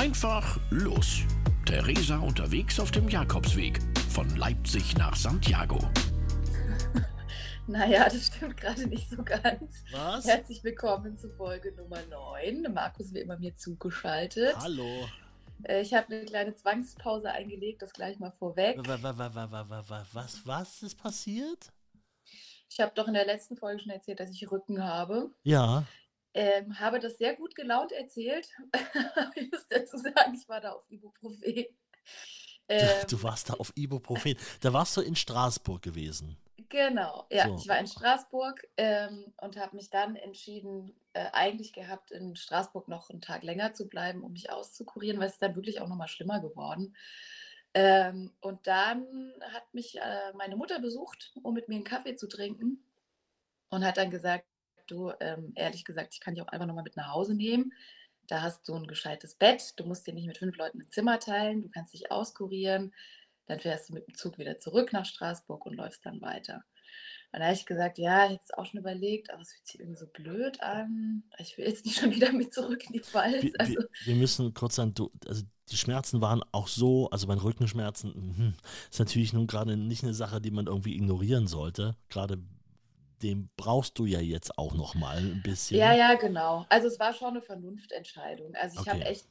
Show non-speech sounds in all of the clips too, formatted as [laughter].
Einfach los. Theresa unterwegs auf dem Jakobsweg von Leipzig nach Santiago. [laughs] Naja, das stimmt gerade nicht so ganz. Was? Herzlich willkommen zu Folge Nummer 9. Markus wie immer mir zugeschaltet. Hallo. Äh, Ich habe eine kleine Zwangspause eingelegt, das gleich mal vorweg. Wa- wa- wa- wa- wa- wa- wa- Was, was ist passiert? Ich habe doch in der letzten Folge schon erzählt, dass ich Rücken habe. Ja. Ähm, habe das sehr gut gelaunt erzählt. [laughs] ich muss dazu sagen, ich war da auf Ibuprofen. Ähm, Du warst da auf Ibuprofen. Da warst du in Straßburg gewesen. Genau, ja, So. ich war in Straßburg ähm, und habe mich dann entschieden, äh, eigentlich gehabt, in Straßburg noch einen Tag länger zu bleiben, um mich auszukurieren, weil es ist dann wirklich auch nochmal schlimmer geworden. Ähm, und dann hat mich äh, meine Mutter besucht, um mit mir einen Kaffee zu trinken und hat dann gesagt, du, ähm, ehrlich gesagt, ich kann dich auch einfach nochmal mit nach Hause nehmen. Da hast du ein gescheites Bett, du musst dir nicht mit fünf Leuten ein Zimmer teilen, du kannst dich auskurieren. Dann fährst du mit dem Zug wieder zurück nach Straßburg und läufst dann weiter. Und da habe ich gesagt, ja, ich hätte es auch schon überlegt, aber es fühlt sich irgendwie so blöd an. Ich will jetzt nicht schon wieder mit zurück in die Pfalz. Wir, Also, wir, wir müssen kurz sagen, du, also die Schmerzen waren auch so, also meine Rückenschmerzen, mhm, ist natürlich nun gerade nicht eine Sache, die man irgendwie ignorieren sollte. Gerade dem brauchst du ja jetzt auch noch mal ein bisschen. ja, ja, genau. Also es war schon eine Vernunftentscheidung. Also ich habe Okay. echt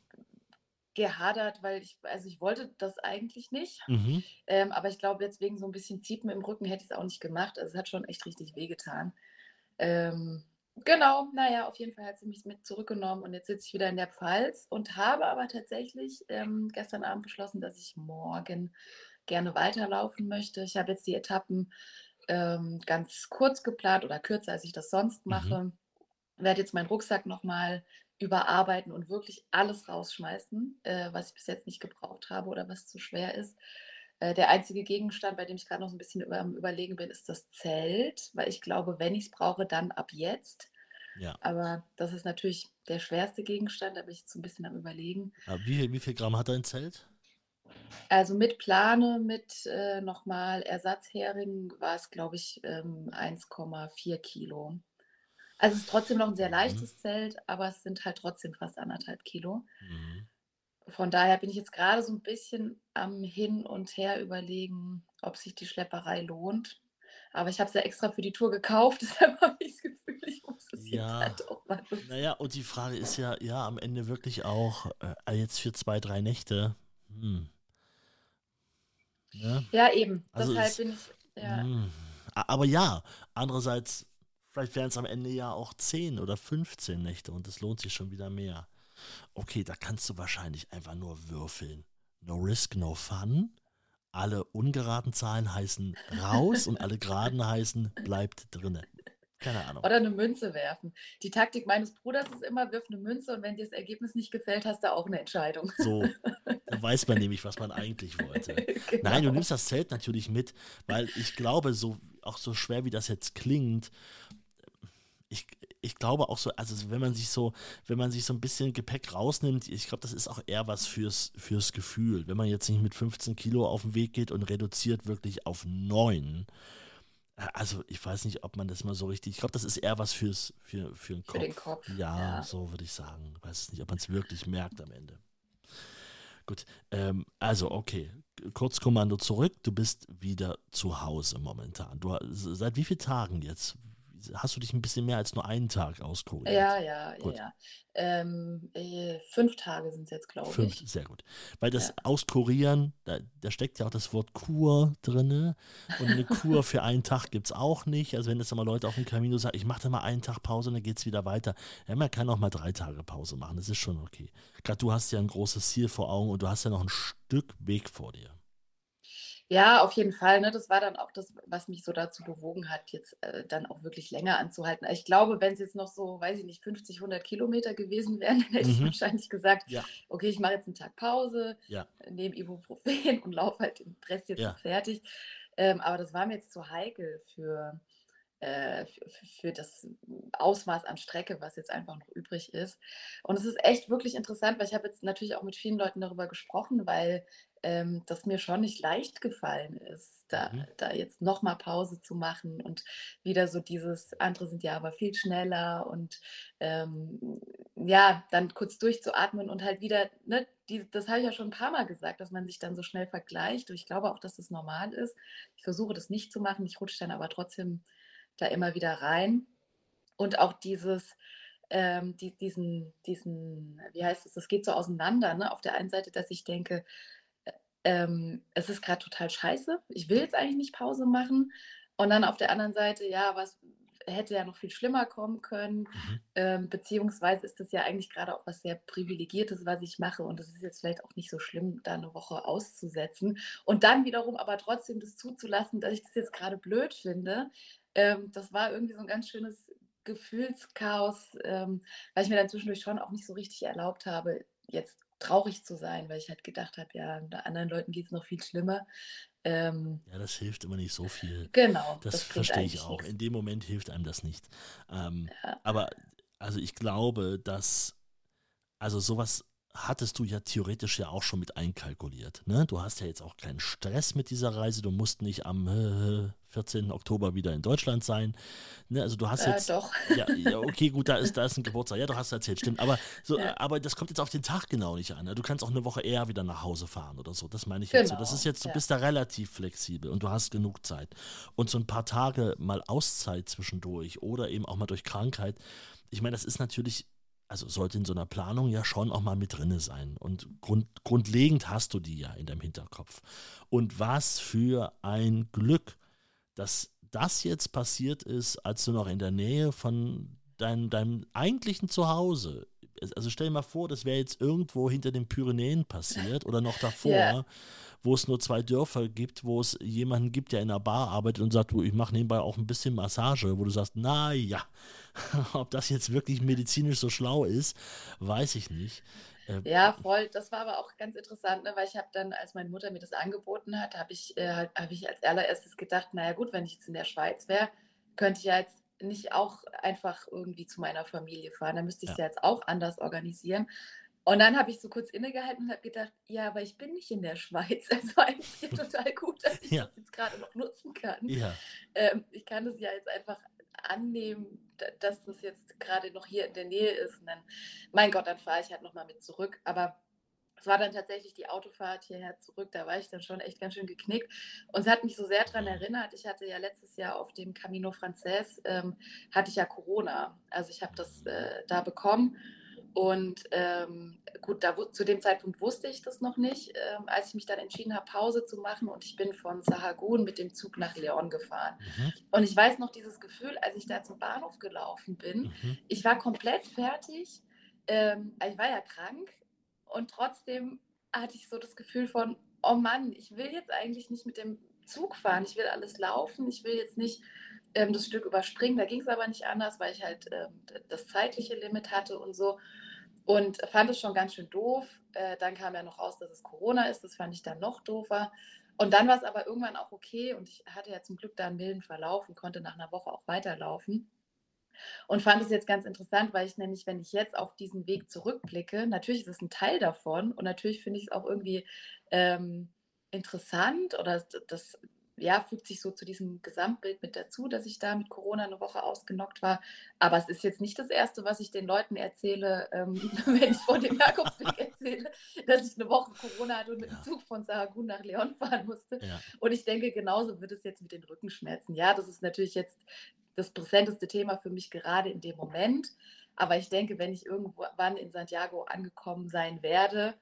gehadert, weil ich, also ich wollte das eigentlich nicht. Mhm. Ähm, aber ich glaube, jetzt wegen so ein bisschen Ziepen im Rücken hätte ich es auch nicht gemacht. Also es hat schon echt richtig wehgetan. Ähm, genau, naja, auf jeden Fall hat sie mich mit zurückgenommen und jetzt sitze ich wieder in der Pfalz und habe aber tatsächlich ähm, gestern Abend beschlossen, dass ich morgen gerne weiterlaufen möchte. Ich habe jetzt die Etappen ähm, ganz kurz geplant oder kürzer, als ich das sonst mache. Werde jetzt meinen Rucksack nochmal überarbeiten und wirklich alles rausschmeißen, äh, was ich bis jetzt nicht gebraucht habe oder was zu schwer ist. Äh, der einzige Gegenstand, bei dem ich gerade noch so ein bisschen über, am Überlegen bin, ist das Zelt, weil ich glaube, wenn ich es brauche, dann ab jetzt. Ja. Aber das ist natürlich der schwerste Gegenstand, da bin ich jetzt so ein bisschen am Überlegen. Aber Wie, viel- wie viel Gramm hat dein Zelt? Also mit Plane, mit äh, nochmal Ersatzhering war es, glaube ich, ähm, 1,4 Kilo. Also es ist trotzdem noch ein sehr Mhm. leichtes Zelt, aber es sind halt trotzdem fast anderthalb Kilo. Mhm. Von daher bin ich jetzt gerade so ein bisschen am Hin und Her überlegen, ob sich die Schlepperei lohnt. Aber ich habe es ja extra für die Tour gekauft, [laughs] deshalb habe ich das Gefühl, ich muss es Ja. jetzt halt auch mal. Naja, und die Frage ist ja, ja, am Ende wirklich auch, äh, jetzt für zwei, drei Nächte. Hm. Ne? Ja, eben. Also deshalb es- bin ich. Ja. Hm. Aber ja, andererseits, vielleicht wären es am Ende ja auch 10 oder 15 Nächte und es lohnt sich schon wieder mehr. Okay, da kannst du wahrscheinlich einfach nur würfeln. No risk, no fun. Alle ungeraden Zahlen heißen raus und alle geraden heißen bleibt drinne. Keine Ahnung. Oder eine Münze werfen. Die Taktik meines Bruders ist immer, wirf eine Münze und wenn dir das Ergebnis nicht gefällt, hast du auch eine Entscheidung. So, [laughs] da weiß man nämlich, was man eigentlich wollte. [laughs] Nein, du Genau. nimmst das Zelt natürlich mit, weil ich glaube, so auch so schwer wie das jetzt klingt, ich, ich glaube auch so, also wenn man sich so, wenn man sich so ein bisschen Gepäck rausnimmt, ich glaube, das ist auch eher was fürs, fürs Gefühl. Wenn man jetzt nicht mit 15 Kilo auf den Weg geht und reduziert wirklich auf 9. Also ich weiß nicht, ob man das mal so richtig, ich glaube, das ist eher was fürs, für, für den Kopf. Für den Kopf, Ja, ja. so würde ich sagen. Ich weiß nicht, ob man es wirklich merkt am Ende. Gut, ähm, also okay, Kurzkommando zurück, du bist wieder zu Hause momentan. Du, seit wie vielen Tagen jetzt? Hast du dich ein bisschen mehr als nur einen Tag auskuriert? Ja, ja, ja, Gut. ja. Ähm, äh, fünf Tage sind es jetzt, glaube Fünf, ich. sehr gut. Weil das Ja. Auskurieren, da, da steckt ja auch das Wort Kur drin. Und eine Kur [laughs] für einen Tag gibt es auch nicht. Also wenn jetzt mal Leute auf dem Camino sagen, ich mache da mal einen Tag Pause und dann geht es wieder weiter. Ja, man kann auch mal drei Tage Pause machen. Das ist schon okay. Gerade du hast ja ein großes Ziel vor Augen und du hast ja noch ein Stück Weg vor dir. Ja, auf jeden Fall. Ne? Das war dann auch das, was mich so dazu bewogen hat, jetzt äh, dann auch wirklich länger anzuhalten. Ich glaube, wenn es jetzt noch so, weiß ich nicht, 50, 100 Kilometer gewesen wären, [laughs] dann hätte ich Mhm. wahrscheinlich gesagt, Ja. okay, ich mache jetzt einen Tag Pause, Ja. nehme Ibuprofen [laughs] und laufe halt den Rest jetzt Ja. fertig. Ähm, aber das war mir jetzt zu heikel für, äh, für, für das Ausmaß an Strecke, was jetzt einfach noch übrig ist. Und es ist echt wirklich interessant, weil ich habe jetzt natürlich auch mit vielen Leuten darüber gesprochen, weil ähm, das mir schon nicht leicht gefallen ist, da, Mhm. da jetzt nochmal Pause zu machen und wieder so dieses, andere sind ja aber viel schneller und ähm, ja, dann kurz durchzuatmen und halt wieder, ne, die, das habe ich ja schon ein paar Mal gesagt, dass man sich dann so schnell vergleicht. Und ich glaube auch, dass das normal ist. Ich versuche das nicht zu machen, ich rutsche dann aber trotzdem da immer wieder rein. Und auch dieses, ähm, die, diesen, diesen, wie heißt es, das geht so auseinander. Ne? Auf der einen Seite, dass ich denke, ähm, es ist gerade total scheiße, ich will jetzt eigentlich nicht Pause machen. Und dann auf der anderen Seite, ja, was hätte ja noch viel schlimmer kommen können, mhm. ähm, beziehungsweise ist das ja eigentlich gerade auch was sehr Privilegiertes, was ich mache und es ist jetzt vielleicht auch nicht so schlimm, da eine Woche auszusetzen und dann wiederum aber trotzdem das zuzulassen, dass ich das jetzt gerade blöd finde. Ähm, das war irgendwie so ein ganz schönes Gefühlschaos, ähm, weil ich mir dann zwischendurch schon auch nicht so richtig erlaubt habe, jetzt traurig zu sein, weil ich halt gedacht habe, ja, anderen Leuten geht es noch viel schlimmer. Ähm, ja, das hilft immer nicht so viel. Genau. Das, das verstehe ich auch. Nichts. In dem Moment hilft einem das nicht. Ähm, ja. Aber also ich glaube, dass also sowas hattest du ja theoretisch ja auch schon mit einkalkuliert. Ne? Du hast ja jetzt auch keinen Stress mit dieser Reise. Du musst nicht am äh, 14. Oktober wieder in Deutschland sein. Ne? Also du hast äh, jetzt. Doch. Ja, ja, okay, gut, da ist, da ist ein Geburtstag. Ja, du hast erzählt, stimmt. Aber, so, ja. aber das kommt jetzt auf den Tag genau nicht an. Ne? Du kannst auch eine Woche eher wieder nach Hause fahren oder so. Das meine ich genau. jetzt so. Das ist jetzt, du bist da relativ flexibel und du hast genug Zeit. Und so ein paar Tage mal Auszeit zwischendurch oder eben auch mal durch Krankheit. Ich meine, das ist natürlich also sollte in so einer Planung ja schon auch mal mit drinne sein. Und grund, grundlegend hast du die ja in deinem Hinterkopf. Und was für ein Glück, dass das jetzt passiert ist, als du noch in der Nähe von dein, deinem eigentlichen Zuhause. Also stell dir mal vor, das wäre jetzt irgendwo hinter den Pyrenäen passiert oder noch davor. Yeah wo es nur zwei Dörfer gibt, wo es jemanden gibt, der in einer Bar arbeitet und sagt, du, ich mache nebenbei auch ein bisschen Massage, wo du sagst, naja, [laughs] ob das jetzt wirklich medizinisch so schlau ist, weiß ich nicht. Ähm, ja, voll. Das war aber auch ganz interessant, ne? weil ich habe dann, als meine Mutter mir das angeboten hat, habe ich, äh, hab ich als allererstes gedacht, naja gut, wenn ich jetzt in der Schweiz wäre, könnte ich ja jetzt nicht auch einfach irgendwie zu meiner Familie fahren. Dann müsste ich es ja. ja jetzt auch anders organisieren. Und dann habe ich so kurz innegehalten und habe gedacht, ja, aber ich bin nicht in der Schweiz. [laughs] Also eigentlich [laughs] total gut, dass ich ja. das jetzt gerade noch nutzen kann. Ja. Ähm, ich kann das ja jetzt einfach annehmen, dass das jetzt gerade noch hier in der Nähe ist. Und dann, mein Gott, dann fahre ich halt nochmal mit zurück. Aber es war dann tatsächlich die Autofahrt hierher zurück, da war ich dann schon echt ganz schön geknickt. Und es hat mich so sehr daran erinnert, ich hatte ja letztes Jahr auf dem Camino Frances, ähm, hatte ich ja Corona. Also ich habe das äh, da bekommen und ähm, gut, da, zu dem Zeitpunkt wusste ich das noch nicht, ähm, als ich mich dann entschieden habe, Pause zu machen. Und ich bin von Sahagun mit dem Zug nach Leon gefahren. Mhm. Und ich weiß noch dieses Gefühl, als ich da zum Bahnhof gelaufen bin. Mhm. Ich war komplett fertig. Ähm, ich war ja krank. Und trotzdem hatte ich so das Gefühl von, oh Mann, ich will jetzt eigentlich nicht mit dem Zug fahren. Ich will alles laufen. Ich will jetzt nicht ähm, das Stück überspringen. Da ging es aber nicht anders, weil ich halt ähm, das zeitliche Limit hatte und so. Und fand es schon ganz schön doof. Äh, dann kam ja noch raus, dass es Corona ist. Das fand ich dann noch doofer. Und dann war es aber irgendwann auch okay. Und ich hatte ja zum Glück da einen milden Verlauf und konnte nach einer Woche auch weiterlaufen. Und fand es jetzt ganz interessant, weil ich nämlich, wenn ich jetzt auf diesen Weg zurückblicke, natürlich ist es ein Teil davon und natürlich finde ich es auch irgendwie ähm, interessant oder das ja, fügt sich so zu diesem Gesamtbild mit dazu, dass ich da mit Corona eine Woche ausgenockt war. Aber es ist jetzt nicht das Erste, was ich den Leuten erzähle, ähm, [laughs] wenn ich vor dem Jakobsweg [laughs] erzähle, dass ich eine Woche Corona hatte und mit dem Zug von Saragun nach Leon fahren musste. Ja. Und ich denke, genauso wird es jetzt mit den Rückenschmerzen. Ja, das ist natürlich jetzt das präsenteste Thema für mich gerade in dem Moment. Aber ich denke, wenn ich irgendwann in Santiago angekommen sein werde,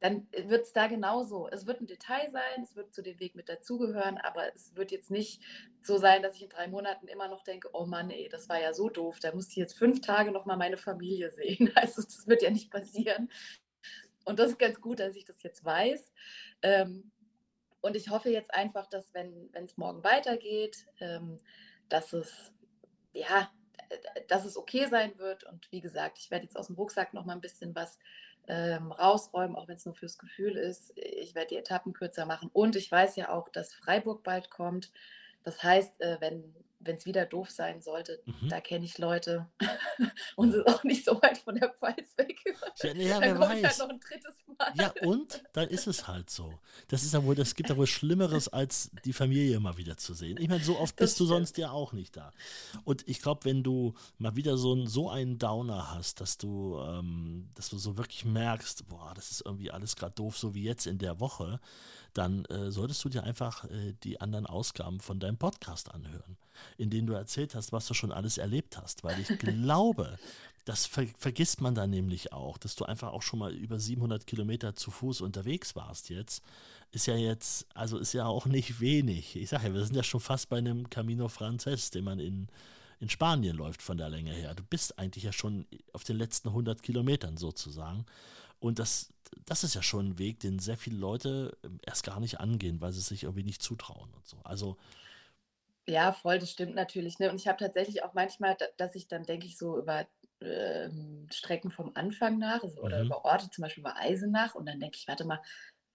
dann wird es da genauso. Es wird ein Detail sein, es wird zu dem Weg mit dazugehören, aber es wird jetzt nicht so sein, dass ich in drei Monaten immer noch denke, oh Mann, ey, das war ja so doof, da muss ich jetzt fünf Tage noch mal meine Familie sehen. [laughs] Also das wird ja nicht passieren. Und das ist ganz gut, dass ich das jetzt weiß. Ähm, und ich hoffe jetzt einfach, dass wenn es morgen weitergeht, ähm, dass es ja, dass es okay sein wird. Und wie gesagt, ich werde jetzt aus dem Rucksack noch mal ein bisschen was ähm, rausräumen, auch wenn es nur fürs Gefühl ist. Ich werde die Etappen kürzer machen. Und ich weiß ja auch, dass Freiburg bald kommt. Das heißt, äh, wenn wenn es wieder doof sein sollte, Mhm. da kenne ich Leute [laughs] und sind auch nicht so weit von der Pfalz weg. Ja, ja, Dann ich halt weiß. noch ein drittes Mal. Ja, und dann ist es halt so. Das ist ja wohl, das gibt ja wohl Schlimmeres, als die Familie mal wieder zu sehen. Ich meine, so oft Das bist du stimmt. sonst ja auch nicht da. Und ich glaube, wenn du mal wieder so, ein, so einen Downer hast, dass du, ähm, dass du so wirklich merkst, boah, das ist irgendwie alles gerade doof, so wie jetzt in der Woche, dann äh, solltest du dir einfach äh, die anderen Ausgaben von deinem Podcast anhören, in denen du erzählt hast, was du schon alles erlebt hast. Weil ich glaube, [laughs] das ver vergisst man dann nämlich auch, dass du einfach auch schon mal über 700 Kilometer zu Fuß unterwegs warst jetzt. Ist ja jetzt, also ist ja auch nicht wenig. Ich sage ja, wir sind ja schon fast bei einem Camino Frances, den man in, in Spanien läuft von der Länge her. Du bist eigentlich ja schon auf den letzten 100 Kilometern sozusagen. Und das, das ist ja schon ein Weg, den sehr viele Leute ähm, erst gar nicht angehen, weil sie es sich irgendwie nicht zutrauen und so. Also, Ja, voll, das stimmt natürlich. Ne? Und ich habe tatsächlich auch manchmal, da- dass ich dann denke ich so über ähm, Strecken vom Anfang nach also, oder Mhm. über Orte, zum Beispiel über Eisenach. Und dann denke ich, warte mal,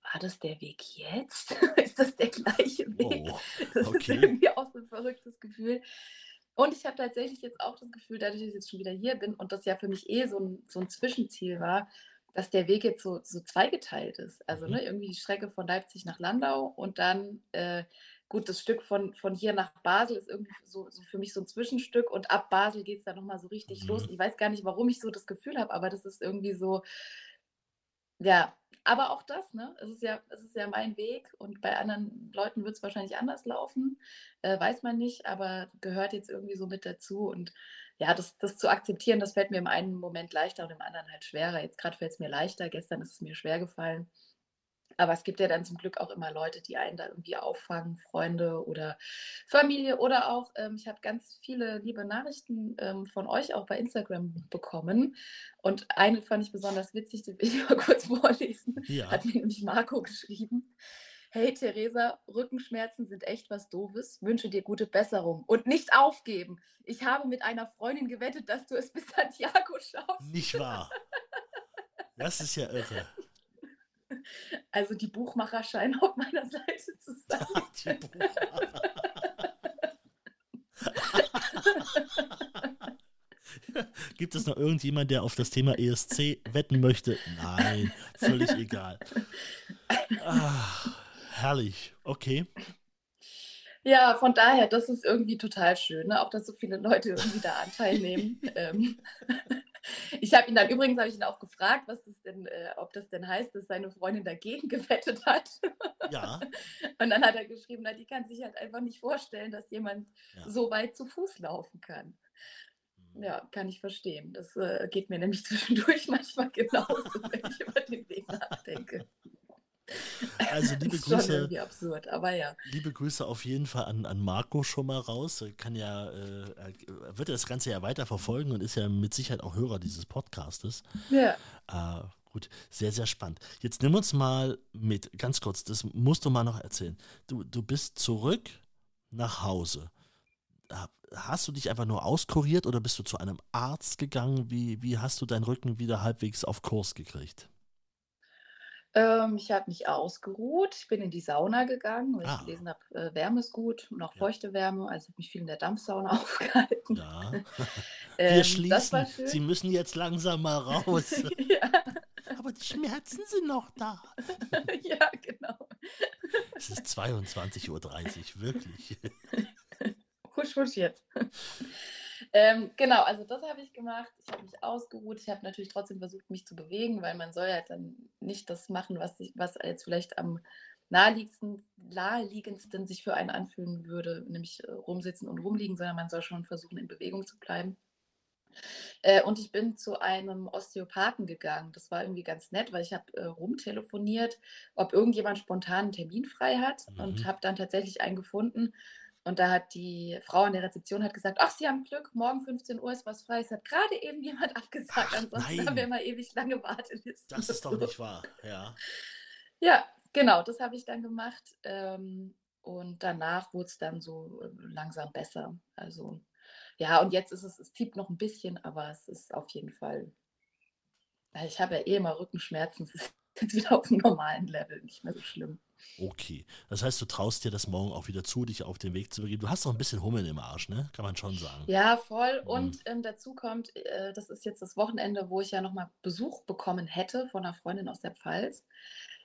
war das der Weg jetzt? [laughs] ist das der gleiche Weg? oh, [laughs] Das okay. ist irgendwie auch so ein verrücktes Gefühl. Und ich habe tatsächlich jetzt auch das Gefühl, dadurch, dass ich jetzt schon wieder hier bin und das ja für mich eh so ein, so ein Zwischenziel war, dass der Weg jetzt so, so zweigeteilt ist. Also Mhm. ne, irgendwie die Strecke von Leipzig nach Landau und dann, äh, gut, das Stück von, von hier nach Basel ist irgendwie so, so für mich so ein Zwischenstück und ab Basel geht es dann nochmal so richtig los. Mhm. Ich weiß gar nicht, warum ich so das Gefühl habe, aber das ist irgendwie so, ja, aber auch das, ne? Es ist ja, es ist ja mein Weg und bei anderen Leuten wird es wahrscheinlich anders laufen, äh, weiß man nicht, aber gehört jetzt irgendwie so mit dazu. Und ja, das, das zu akzeptieren, das fällt mir im einen Moment leichter und im anderen halt schwerer. Jetzt gerade fällt es mir leichter, gestern ist es mir schwer gefallen. Aber es gibt ja dann zum Glück auch immer Leute, die einen da irgendwie auffangen, Freunde oder Familie oder auch, ähm, ich habe ganz viele liebe Nachrichten ähm, von euch auch bei Instagram bekommen. Und eine fand ich besonders witzig, die will ich [laughs] mal kurz vorlesen. Ja. Hat mir nämlich Marco geschrieben. Hey Theresa, Rückenschmerzen sind echt was Doofes. Wünsche dir gute Besserung und nicht aufgeben. Ich habe mit einer Freundin gewettet, dass du es bis Santiago schaffst. Nicht wahr. [laughs] Das ist ja irre. Also die Buchmacher scheinen auf meiner Seite zu [laughs] sein. Die Buchmacher. [laughs] Gibt es noch irgendjemand, der auf das Thema ESC wetten möchte? Nein, völlig egal. Ah, herrlich. Okay. Ja, von daher, das ist irgendwie total schön, ne? auch dass so viele Leute irgendwie da Anteil nehmen. ähm, ich habe ihn dann übrigens habe ich ihn auch gefragt, was das denn, äh, ob das denn heißt, dass seine Freundin dagegen [laughs] gewettet hat. Ja. Und dann hat er geschrieben, na, die kann sich halt einfach nicht vorstellen, dass jemand Ja. so weit zu Fuß laufen kann. Ja, kann ich verstehen. Das äh, geht mir nämlich [laughs] zwischendurch manchmal genauso, wenn ich über den Weg nachdenke. Also [laughs] Das liebe ist schon Grüße, irgendwie absurd, aber ja. liebe Grüße auf jeden Fall an, an Marco schon mal raus. Er Kann ja, äh, wird das Ganze ja weiter verfolgen und ist ja mit Sicherheit auch Hörer dieses Podcastes. Ja, Ah, gut, sehr, sehr spannend. Jetzt nimm uns mal mit, ganz kurz, das musst du mal noch erzählen. Du, du bist zurück nach Hause. Ha- Hast du dich einfach nur auskuriert oder bist du zu einem Arzt gegangen? Wie, wie hast du deinen Rücken wieder halbwegs auf Kurs gekriegt? Ähm, ich habe mich ausgeruht. Ich bin in die Sauna gegangen, weil Ah. ich gelesen habe, äh, Wärme ist gut und auch Ja. feuchte Wärme. Also habe mich viel in der Dampfsauna [laughs] aufgehalten. Ja. [laughs] Wir Ähm, das schließen. Sie müssen jetzt langsam mal raus. [laughs] ja, Aber die Schmerzen sind noch da. ja, genau. Es ist 22.30 Uhr, wirklich. Husch, husch jetzt. Ähm, genau, also das habe ich gemacht. Ich habe mich ausgeruht. Ich habe natürlich trotzdem versucht, mich zu bewegen, weil man soll ja dann nicht das machen, was, sich, was jetzt vielleicht am naheliegendsten, naheliegendsten sich für einen anfühlen würde, nämlich äh, rumsitzen und rumliegen, sondern man soll schon versuchen, in Bewegung zu bleiben. Äh, und ich bin zu einem Osteopathen gegangen. Das war irgendwie ganz nett, weil ich habe äh, rumtelefoniert, ob irgendjemand spontan einen Termin frei hat und Mhm. habe dann tatsächlich einen gefunden. Und da hat die Frau an der Rezeption hat gesagt, ach, Sie haben Glück, morgen 15 Uhr ist was frei. Es hat gerade eben jemand [laughs] abgesagt, Ach, ansonsten nein. haben wir mal ewig lange Wartelisten. Das ist doch nicht wahr. Ja. Ja, genau, das habe ich dann gemacht. Ähm, und danach wurde es dann so äh, langsam besser. Also ja, und jetzt ist es, es zieht noch ein bisschen, aber es ist auf jeden Fall. Ich habe ja eh immer Rückenschmerzen. [laughs] Es ist jetzt wieder auf dem normalen Level, nicht mehr so schlimm. Okay. Das heißt, du traust dir das morgen auch wieder zu, dich auf den Weg zu begeben. Du hast doch ein bisschen Hummeln im Arsch, ne? Kann man schon sagen. Ja, voll. Und ähm, dazu kommt, äh, das ist jetzt das Wochenende, wo ich ja nochmal Besuch bekommen hätte von einer Freundin aus der Pfalz.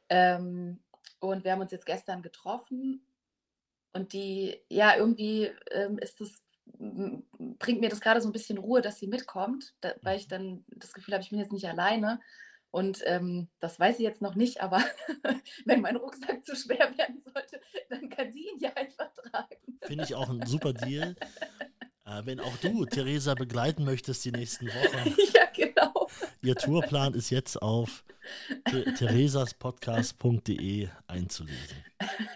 Ähm, und wir haben uns jetzt gestern getroffen. Und die, ja, irgendwie ähm, ist das, bringt mir das gerade so ein bisschen Ruhe, dass sie mitkommt, da, weil ich dann das Gefühl habe, ich bin jetzt nicht alleine. Und ähm, das weiß sie jetzt noch nicht, aber [laughs] wenn mein Rucksack zu schwer werden sollte, dann kann sie ihn ja einfach tragen. Finde ich auch ein super Deal. Äh, wenn auch du Theresa begleiten möchtest die nächsten Wochen. [laughs] Ja, genau. Ihr Tourplan ist jetzt auf theresaspodcast.de einzulesen. [laughs]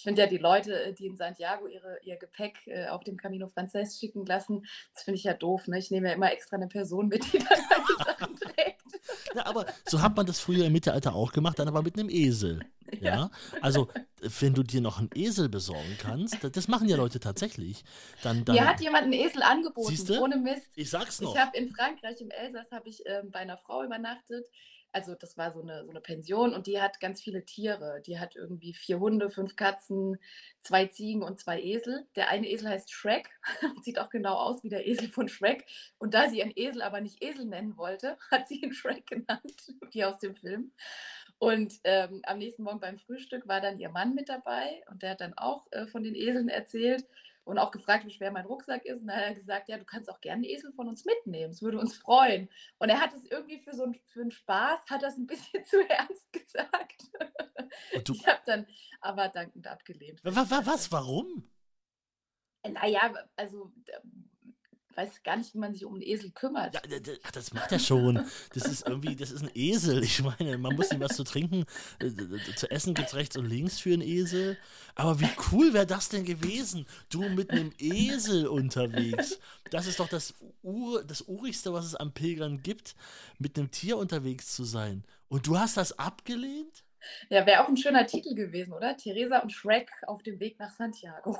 Ich finde ja die Leute, die in Santiago ihre, ihr Gepäck äh, auf dem Camino Frances schicken lassen, das finde ich ja doof. Ne? Ich nehme ja immer extra eine Person mit, die dann meine [laughs] Sachen trägt. Ja, aber so hat man das früher im Mittelalter auch gemacht, dann aber mit einem Esel. Ja. ja. Also, wenn du dir noch einen Esel besorgen kannst, das machen ja Leute tatsächlich, dann. dann Mir hat jemand einen Esel angeboten, Siehste? ohne Mist. Ich sag's noch. Ich habe in Frankreich, im Elsass, habe ich ähm, bei einer Frau übernachtet. Also das war so eine, so eine Pension und die hat ganz viele Tiere. Die hat irgendwie vier Hunde, fünf Katzen, zwei Ziegen und zwei Esel. Der eine Esel heißt Shrek, [laughs] sieht auch genau aus wie der Esel von Shrek. Und da sie ihren Esel aber nicht Esel nennen wollte, [laughs] hat sie ihn Shrek genannt, [laughs] wie aus dem Film. Und ähm, am nächsten Morgen beim Frühstück war dann ihr Mann mit dabei und der hat dann auch äh, von den Eseln erzählt und auch gefragt, wie schwer mein Rucksack ist. Und dann hat er gesagt, ja, du kannst auch gerne einen Esel von uns mitnehmen, es würde uns freuen. Und er hat es irgendwie für so ein, für einen Spaß, hat das ein bisschen [laughs] zu ernst gesagt. Ich habe dann aber dankend abgelehnt. Was? was warum? Naja, also weiß gar nicht, wie man sich um einen Esel kümmert. Ja, das macht er schon. Das ist irgendwie, das ist ein Esel. Ich meine, man muss ihm was zu trinken. Äh, zu essen gibt es rechts und links für einen Esel. Aber wie cool wäre das denn gewesen? Du mit einem Esel unterwegs. Das ist doch das, Ur, das Urigste, was es am Pilgern gibt, mit einem Tier unterwegs zu sein. Und du hast das abgelehnt? Ja, wäre auch ein schöner Titel gewesen, oder? Theresa und Shrek auf dem Weg nach Santiago.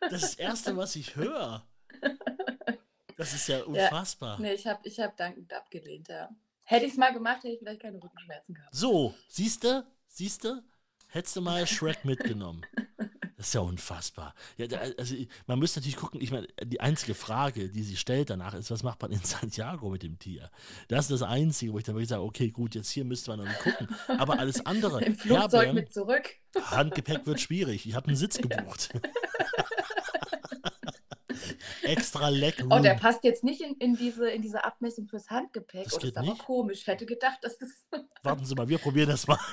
Das ist das Erste, was ich höre. [laughs] Das ist ja unfassbar. Ja, nee, ich habe ich hab dankend abgelehnt, ja. Hätte ich es mal gemacht, hätte ich vielleicht keine Rückenschmerzen gehabt. So, siehst du? Siehst du? Hättest du mal Shrek [laughs] mitgenommen. Das ist ja unfassbar. Ja, also man müsste natürlich gucken, ich meine, die einzige Frage, die sie stellt danach, ist, was macht man in [laughs] Santiago mit dem Tier? Das ist das Einzige, wo ich dann wirklich sage, okay, gut, jetzt hier müsste man noch nicht gucken. Aber alles andere. [laughs] Im Flugzeug ja, mit zurück. Handgepäck wird schwierig. Ich habe einen Sitz gebucht. Ja. Extra leck. Oh, der passt jetzt nicht in, in, diese, in diese Abmessung fürs Handgepäck. Das, oh, das ist aber komisch. Ich hätte gedacht, dass das. [laughs] Warten Sie mal, wir probieren das mal. [laughs]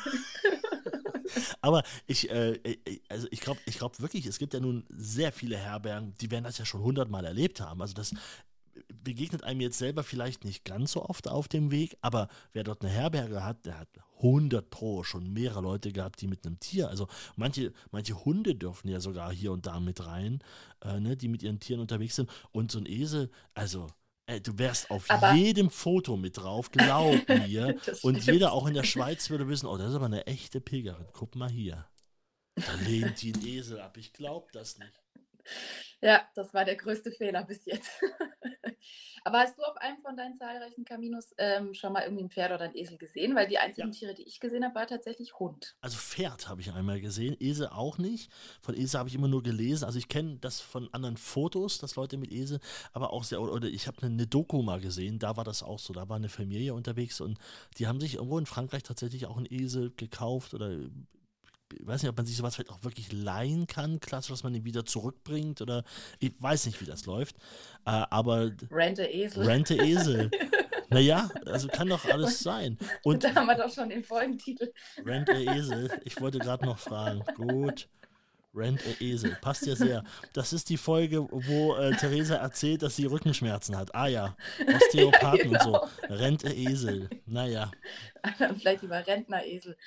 Aber ich, äh, äh, also ich glaube ich glaub wirklich, es gibt ja nun sehr viele Herbergen, die werden das ja schon hundertmal erlebt haben. Also das begegnet einem jetzt selber vielleicht nicht ganz so oft auf dem Weg, aber wer dort eine Herberge hat, der hat 100 Pro schon mehrere Leute gehabt, die mit einem Tier, also manche, manche Hunde dürfen ja sogar hier und da mit rein, äh, ne, die mit ihren Tieren unterwegs sind. Und so ein Esel, also Ey, du wärst auf aber jedem Foto mit drauf, glaub [laughs] mir. und jeder auch in der Schweiz würde wissen, oh, das ist aber eine echte Pilgerin. Guck mal hier. Da lehnt die einen Esel ab. Ich glaub das nicht. Ja, das war der größte Fehler bis jetzt. [laughs] Aber hast du auf einem von deinen zahlreichen Caminos ähm, schon mal irgendwie ein Pferd oder ein Esel gesehen? Weil die einzigen ja. Tiere, die ich gesehen habe, war tatsächlich Hund. Also Pferd habe ich einmal gesehen, Esel auch nicht. Von Esel habe ich immer nur gelesen. Also ich kenne das von anderen Fotos, dass Leute mit Esel, aber auch sehr, oder ich habe eine Doku mal gesehen, da war das auch so. Da war eine Familie unterwegs und die haben sich irgendwo in Frankreich tatsächlich auch einen Esel gekauft oder weiß nicht, ob man sich sowas vielleicht auch wirklich leihen kann, klassisch, dass man ihn wieder zurückbringt oder ich weiß nicht, wie das läuft. Äh, aber. Rente Esel. Rente Esel. [laughs] naja, also kann doch alles sein. Und da haben wir doch schon den Folgentitel. Rente Esel. Ich wollte gerade noch fragen. Gut. Rent a Esel. Passt ja sehr. Das ist die Folge, wo äh, Theresa erzählt, dass sie Rückenschmerzen hat. Ah ja, Osteopathen ja, genau. und so. [laughs] Rent a Esel. Naja. [laughs] Vielleicht lieber Rentner-Esel.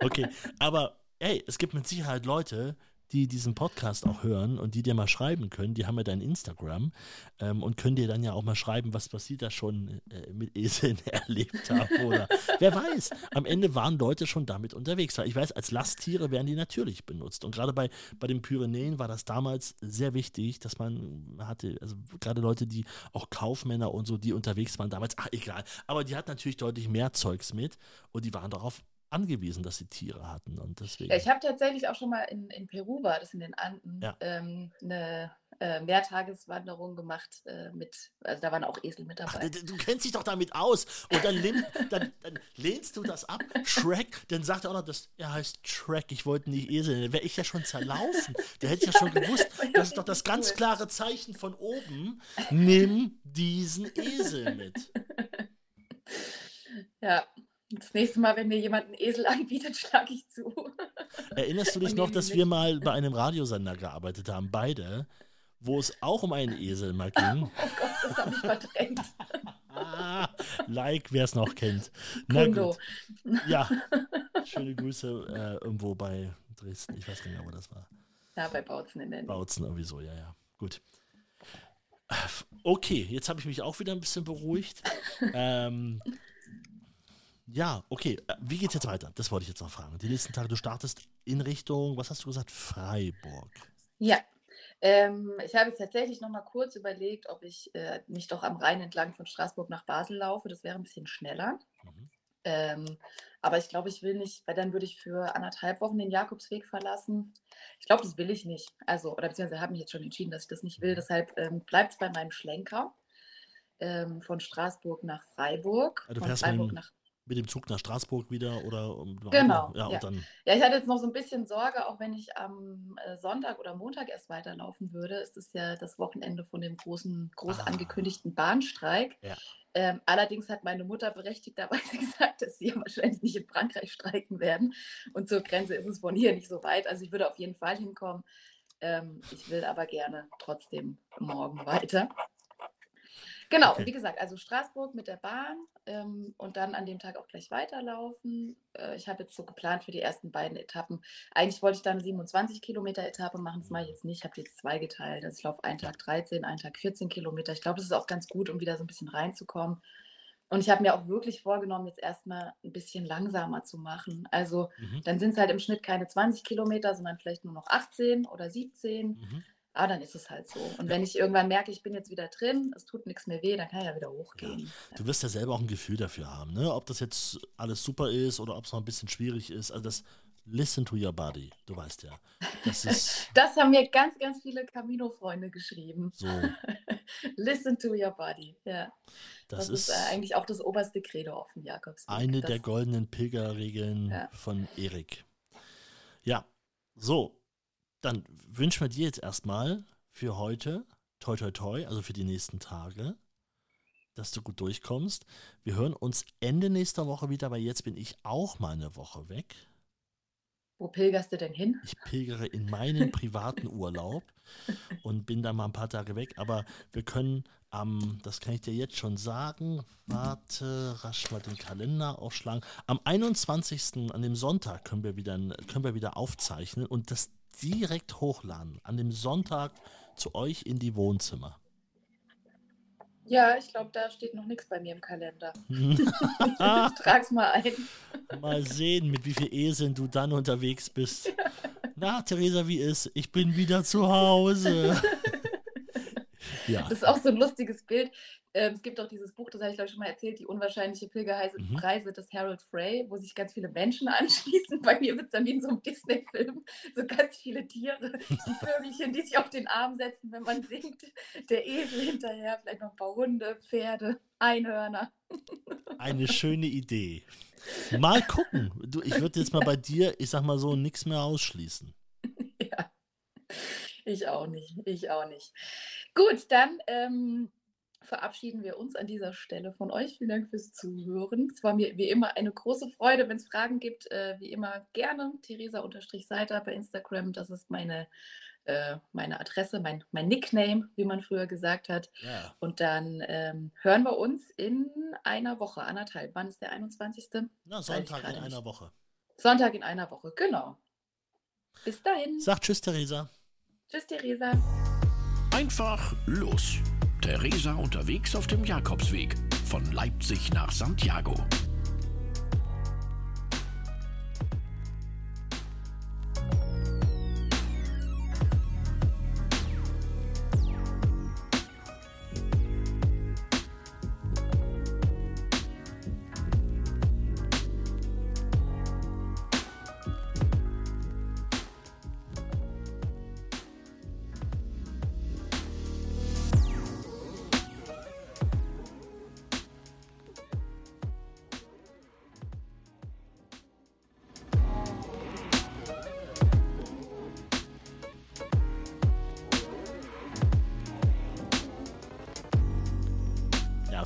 Okay, aber ey, es gibt mit Sicherheit Leute, die diesen Podcast auch hören und die dir mal schreiben können, die haben ja dein Instagram ähm, und können dir dann ja auch mal schreiben, was, sie da schon äh, mit Eseln [laughs] erlebt haben. Oder wer weiß, am Ende waren Leute schon damit unterwegs. Ich weiß, als Lasttiere werden die natürlich benutzt. Und gerade bei, bei den Pyrenäen war das damals sehr wichtig, dass man hatte, also gerade Leute, die auch Kaufmänner und so, die unterwegs waren damals, ach egal, aber die hatten natürlich deutlich mehr Zeugs mit und die waren darauf angewiesen, dass sie Tiere hatten. Und deswegen. Ja, ich habe tatsächlich auch schon mal in, in Peru, war das in den Anden, Ja. ähm, eine äh, Mehrtageswanderung gemacht äh, mit, also da waren auch Esel mit Ach, dabei. du, du kennst dich doch damit aus. Und dann, lehn, [laughs] dann, dann lehnst du das ab. Shrek, dann sagt er auch noch, dass er heißt Shrek. Ich wollte nicht Esel. Dann wäre ich ja schon zerlaufen. Der hätte ja schon gewusst. [laughs] Das ist doch das ganz klare Zeichen von oben. Nimm diesen Esel mit. [laughs] Ja, das nächste Mal, wenn mir jemand einen Esel [laughs] anbietet, schlage ich zu. [laughs] Erinnerst du dich noch, dass wir mal [laughs] bei einem Radiosender gearbeitet haben, beide, wo es auch um einen Esel mal ging? Oh Gott, das habe ich verdrängt. Ah, like, wer es noch kennt. Na Kundo. gut. Ja, schöne Grüße äh, irgendwo bei Dresden. Ich weiß gar nicht mehr, wo das war. Ja, bei Bautzen in der Nähe. Bautzen irgendwie so, ja, ja. Gut. Okay, jetzt habe ich mich auch wieder ein bisschen beruhigt. ähm, ja, okay. Äh, Wie geht's jetzt weiter? Das wollte ich jetzt noch fragen. Die nächsten Tage, du startest in Richtung, was hast du gesagt? Freiburg. Ja, ähm, ich habe jetzt tatsächlich noch mal kurz überlegt, ob ich äh, nicht doch am Rhein entlang von Straßburg nach Basel laufe. Das wäre ein bisschen schneller. Mhm. Ähm, aber ich glaube, ich will nicht, weil dann würde ich für anderthalb Wochen den Jakobsweg verlassen. Ich glaube, das will ich nicht. Also, oder beziehungsweise habe mich jetzt schon entschieden, dass ich das nicht will. Deshalb ähm, bleibt es bei meinem Schlenker ähm, von Straßburg nach Freiburg. Ah, du von fährst mit Freiburg dem- nach Mit dem Zug nach Straßburg wieder oder um, Genau, Ja, ja. und dann. Ja, ich hatte jetzt noch so ein bisschen Sorge, auch wenn ich am äh, Sonntag oder Montag erst weiterlaufen würde. Es ist ja das Wochenende von dem großen, groß Ah. angekündigten Bahnstreik. Ja. Ähm, allerdings hat meine Mutter berechtigterweise [laughs] gesagt, dass sie wahrscheinlich nicht in Frankreich streiken werden. Und zur Grenze ist es von hier nicht so weit. Also ich würde auf jeden Fall hinkommen. Ähm, ich will aber gerne trotzdem morgen weiter. Genau, Okay. wie gesagt, also Straßburg mit der Bahn ähm, und dann an dem Tag auch gleich weiterlaufen. Äh, ich habe jetzt so geplant für die ersten beiden Etappen. Eigentlich wollte ich dann eine 27 Kilometer Etappe machen, das mache ich jetzt nicht. Ich habe jetzt zwei geteilt. Also ich laufe einen Tag 13, einen Tag 14 Kilometer. Ich glaube, das ist auch ganz gut, um wieder so ein bisschen reinzukommen. Und ich habe mir auch wirklich vorgenommen, jetzt erstmal ein bisschen langsamer zu machen. Also Mhm. dann sind es halt im Schnitt keine 20 Kilometer, sondern vielleicht nur noch 18 oder 17. Mhm. Ah, dann ist es halt so. Und wenn ich irgendwann merke, ich bin jetzt wieder drin, es tut nichts mehr weh, dann kann ich ja wieder hochgehen. Du wirst ja selber auch ein Gefühl dafür haben, ne? Ob das jetzt alles super ist oder ob es noch ein bisschen schwierig ist. Also das Listen to your body, du weißt ja. Das [laughs] ist Das haben mir ganz, ganz viele Camino-Freunde geschrieben. so. [laughs] Listen to your body. Ja, Das, das, ist, äh, eigentlich auch das oberste Credo auf dem Jakobsweg. eine das, der goldenen Pilgerregeln Ja. von Erik. Ja, so. Dann wünschen wir dir jetzt erstmal für heute, toi toi toi, also für die nächsten Tage, dass du gut durchkommst. Wir hören uns Ende nächster Woche wieder, weil jetzt bin ich auch mal eine Woche weg. Wo pilgerst du denn hin? Ich pilgere in meinen [laughs] privaten Urlaub und bin da mal ein paar Tage weg. Aber wir können am, das kann ich dir jetzt schon sagen, warte, rasch mal den Kalender aufschlagen. Am 21. an dem Sonntag können wir wieder, können wir wieder aufzeichnen und das direkt hochladen. An dem Sonntag zu euch in die Wohnzimmer. Ja, ich glaube, da steht noch nichts bei mir im Kalender. [laughs] ich trag's mal ein. Mal sehen, mit wie viel Eseln du dann unterwegs bist. Na, Theresa, wie ist? Ich bin wieder zu Hause. [laughs] ja. Das ist auch so ein lustiges Bild. Ähm, es gibt auch dieses Buch, das habe ich glaube ich schon mal erzählt, die unwahrscheinliche Pilgerreise Mhm. Des Harold Frey, wo sich ganz viele Menschen [laughs] anschließen. Bei mir wird es dann wie in so einem Disney-Film, so ganz viele Tiere, die Vögelchen, die sich auf den Arm setzen, wenn man singt, der Esel hinterher, vielleicht noch ein paar Hunde, Pferde, Einhörner. Eine schöne Idee. Mal gucken. Du, ich würde jetzt mal bei dir, ich sag mal so, nichts mehr ausschließen. [laughs] Ja, ich auch nicht, ich auch nicht. Gut, dann ähm, verabschieden wir uns an dieser Stelle von euch. Vielen Dank fürs Zuhören. Es war mir wie immer eine große Freude. Wenn es Fragen gibt, äh, wie immer gerne Theresa-Seiter bei Instagram. Das ist meine, äh, meine Adresse, mein, mein Nickname, wie man früher gesagt hat. Ja. Und dann ähm, hören wir uns in einer Woche, anderthalb. Wann ist der 21.? Na, Sonntag in nicht. einer Woche. Sonntag in einer Woche, genau. Bis dahin. Sag Tschüss, Theresa. Tschüss, Theresa. Einfach los. Theresa unterwegs auf dem Jakobsweg von Leipzig nach Santiago.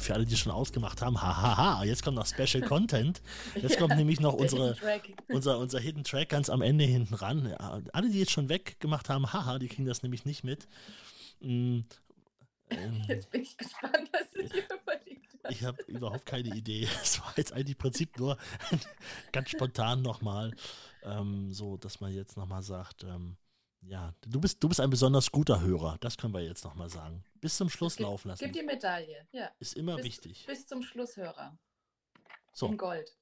Für alle, die schon ausgemacht haben, hahaha, jetzt kommt noch Special [laughs] Content. Jetzt kommt nämlich noch unsere, Hidden unser, unser Hidden Track ganz am Ende hinten ran. Ja, alle, die jetzt schon weggemacht haben, haha, die kriegen das nämlich nicht mit. Ähm, Jetzt bin ich gespannt, was du dir überlegt hast. Ich habe überhaupt keine Idee. [laughs] Es war jetzt eigentlich im Prinzip nur [laughs] ganz spontan nochmal, ähm, so dass man jetzt nochmal sagt, ähm, ja, du bist, du bist ein besonders guter Hörer. Das können wir jetzt nochmal sagen. Bis zum Schluss Gib- laufen lassen. Gib die Medaille. Ja. Ist immer bis, wichtig. Bis zum Schlusshörer. So, In Gold.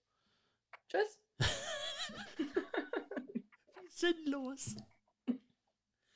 Tschüss. [laughs] sinnlos.